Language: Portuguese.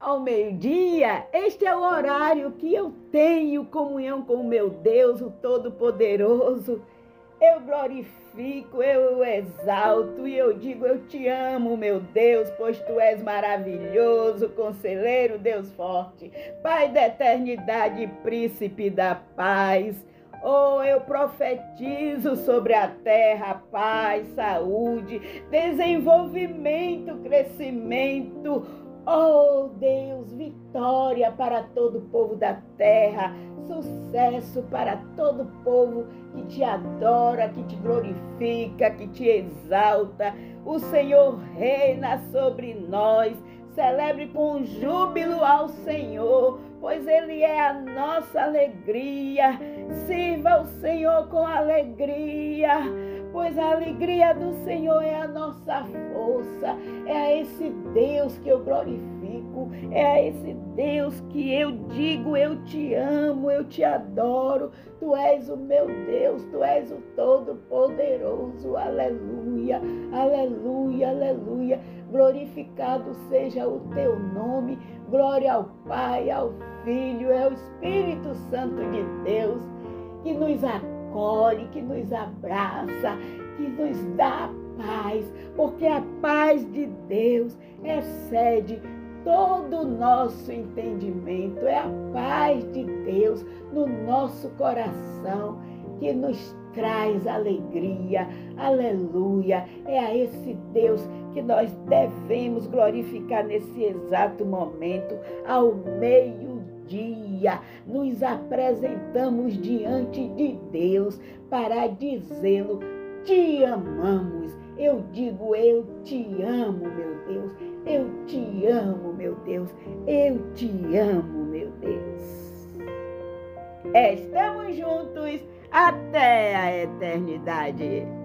ao meio-dia, este é o horário que eu tenho comunhão com o meu Deus, o Todo-Poderoso. Eu glorifico, eu exalto e eu digo: Eu te amo, meu Deus, pois tu és maravilhoso, conselheiro, Deus forte, Pai da eternidade, príncipe da paz. Oh, eu profetizo sobre a terra paz, saúde, desenvolvimento, crescimento Oh Deus, vitória para todo o povo da terra, sucesso para todo o povo que te adora, que te glorifica, que te exalta. O Senhor reina sobre nós. Celebre com júbilo ao Senhor, pois Ele é a nossa alegria. Sirva o Senhor com alegria pois a alegria do Senhor é a nossa força. É a esse Deus que eu glorifico, é a esse Deus que eu digo: eu te amo, eu te adoro. Tu és o meu Deus, tu és o Todo-Poderoso. Aleluia, aleluia, aleluia. Glorificado seja o teu nome. Glória ao Pai, ao Filho, ao Espírito Santo de Deus que nos acolhe acolhe, que nos abraça, que nos dá paz, porque a paz de Deus excede todo o nosso entendimento, é a paz de Deus no nosso coração que nos traz alegria, aleluia. É a esse Deus que nós devemos glorificar nesse exato momento, ao meio dia nos apresentamos diante de Deus para dizê-lo: Te amamos. Eu digo: Eu te amo, meu Deus. Eu te amo, meu Deus. Eu te amo, meu Deus. Estamos juntos até a eternidade.